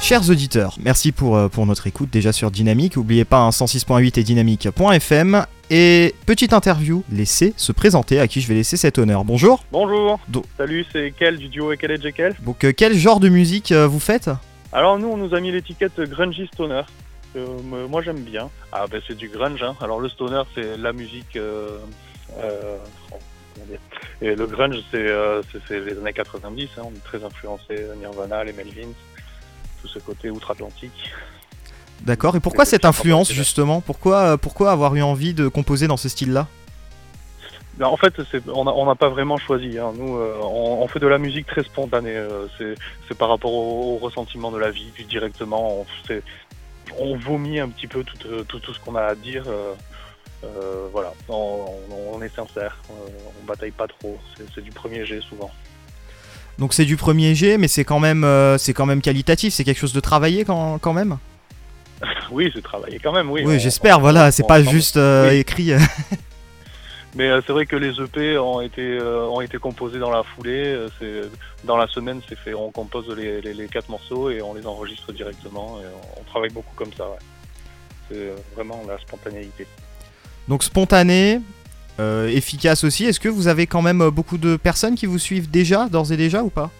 Chers auditeurs, merci pour, euh, pour notre écoute déjà sur Dynamique. N'oubliez pas un 106.8 et dynamique.fm. Et petite interview, laissez se présenter à qui je vais laisser cet honneur. Bonjour. Bonjour. Do- Salut, c'est Kel du duo Ekel et Jekyll. Donc euh, quel genre de musique euh, vous faites? Alors nous, on nous a mis l'étiquette grungy stoner. Euh, moi, j'aime bien. Ah ben c'est du grunge. Hein. Alors le stoner, c'est la musique. Comment dire. Et le grunge, c'est euh, les années 90. Hein. On est très influencé Nirvana, les Melvins, tout ce côté outre-Atlantique. D'accord. Et pourquoi Et cette influence justement? Pourquoi, euh, pourquoi avoir eu envie de composer dans ce style-là Ben, en fait, on n'a pas vraiment choisi. Hein. Nous, euh, on, on fait de la musique très spontanée. euh, c'est par rapport au, au ressentiment de la vie, puis directement. On, on vomit un petit peu tout, tout, tout ce qu'on a à dire. euh, euh, voilà, on, est sincère. euh, on bataille pas trop. C'est du premier jet souvent. Donc c'est du premier jet, mais c'est quand même euh, c'est quand même qualitatif. C'est quelque chose de travaillé quand, quand même? Oui, c'est travaillé quand même. Oui, Oui, j'espère. Voilà, c'est pas juste euh, oui. écrit. Mais c'est vrai que les EP ont été ont été composés dans la foulée. dans la semaine, c'est fait. On compose les, les, les quatre morceaux et on les enregistre directement. Et on, on travaille beaucoup comme ça. Ouais. C'est vraiment la spontanéité. Donc spontané, euh, efficace aussi. Est-ce que vous avez quand même euh, beaucoup de personnes qui vous suivent déjà, d'ores et déjà ou pas?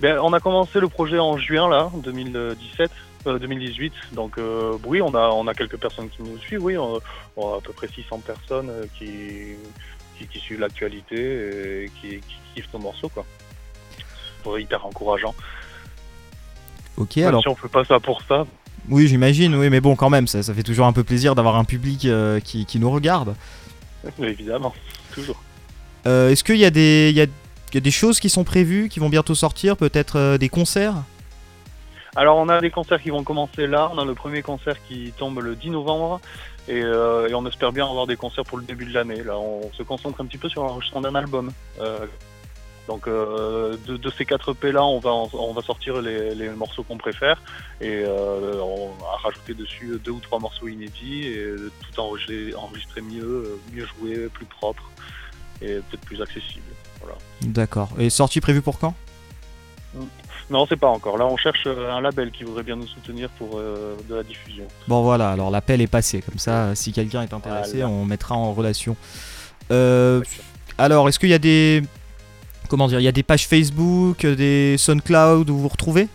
Ben, on a commencé le projet en juin là, 2017. euh, 2018, donc euh, oui, on a on a quelques personnes qui nous suivent, oui, on, on a à peu près 600 personnes qui qui, qui suivent l'actualité et qui, qui kiffent nos morceaux quoi. C'est hyper encourageant. Ok, Même alors si on fait pas ça pour ça, oui, j'imagine, oui, mais bon, quand même, ça, ça fait toujours un peu plaisir d'avoir un public euh, qui, qui nous regarde. Évidemment, toujours. Euh, Est-ce qu'il y, a des- il y, a, y a des choses qui sont prévues, qui vont bientôt sortir, peut-être euh, des concerts? Alors on a des concerts qui vont commencer là, on a le premier concert qui tombe le 10 novembre et, et on espère bien avoir des concerts pour le début de l'année. Là on se concentre un petit peu sur l'enregistrement d'un album. Donc euh, de, de ces quatre EP là on va, on va sortir les, les morceaux qu'on préfère et euh, on va rajouter dessus deux ou trois morceaux inédits et tout enregistrer, enregistrer mieux, mieux joué, plus propre et peut-être plus accessible. Voilà. D'accord. Et sortie prévue pour quand? Non, c'est pas encore. Là, on cherche euh, un label qui voudrait bien nous soutenir pour euh, de la diffusion. Bon voilà, alors l'appel est passé, comme ça, si quelqu'un est intéressé, Voilà. on mettra en relation. Euh, alors, est-ce qu'il y a des... Comment dire Il y a des pages Facebook, des SoundCloud où vous vous retrouvez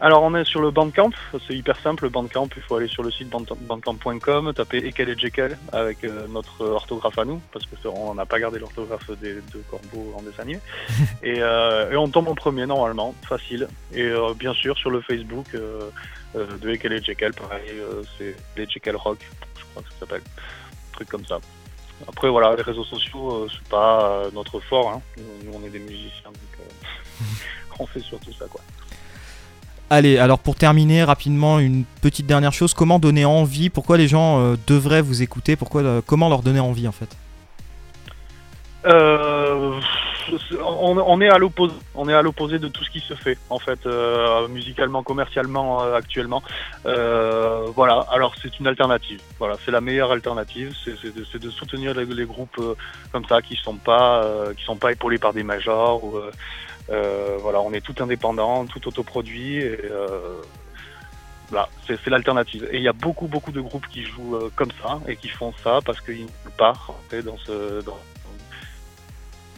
Alors, on est sur le Bandcamp. C'est hyper simple, le Bandcamp. Il faut aller sur le site band- bandcamp.com, taper Ekel et Jekyll avec euh, notre orthographe à nous, parce que on n'a pas gardé l'orthographe des deux corbeaux en dessin animé. et, euh, et on tombe en premier normalement, facile. Et euh, bien sûr, sur le Facebook de Ekel et Jekyll, pareil, c'est les Jekyll Rock, je crois que ça s'appelle. Un truc comme ça. Après, voilà, les réseaux sociaux, euh, c'est pas euh, notre fort. Hein. Nous, on est des musiciens, donc euh, on fait surtout ça, quoi. Allez, alors pour terminer rapidement, une petite dernière chose, comment donner envie? Pourquoi les gens euh, devraient vous écouter? Pourquoi, euh, Comment leur donner envie en fait? Euh, on, est à l'opposé, on est à l'opposé de tout ce qui se fait en fait, euh, musicalement, commercialement euh, actuellement. Euh, voilà. Alors c'est une alternative. Voilà, c'est la meilleure alternative. C'est de, soutenir les, les groupes euh, comme ça qui sont pas, euh, qui sont pas épaulés par des majors. Ou, euh, voilà, on est tout indépendant, tout autoproduit. Et, voilà, c'est l'alternative. Et il y a beaucoup, beaucoup de groupes qui jouent comme ça et qui font ça parce qu'ils ne rentrer dans ce, dans,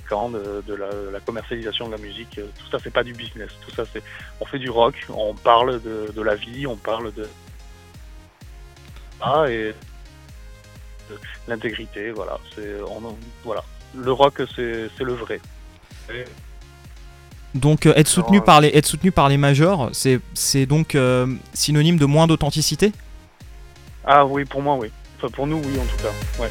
camp de, de la, la commercialisation de la musique. Euh, Tout ça, c'est pas du business. Tout ça, c'est on fait du rock, on parle de, de la vie, on parle de ah et de l'intégrité. Voilà, c'est on, voilà. Le rock, c'est le vrai. Et Donc euh, être, soutenu Alors, par les, être soutenu par les majors, c'est c'est donc euh, synonyme de moins d'authenticité? Ah oui, pour moi, oui. Enfin, pour nous, oui, en tout cas. Ouais.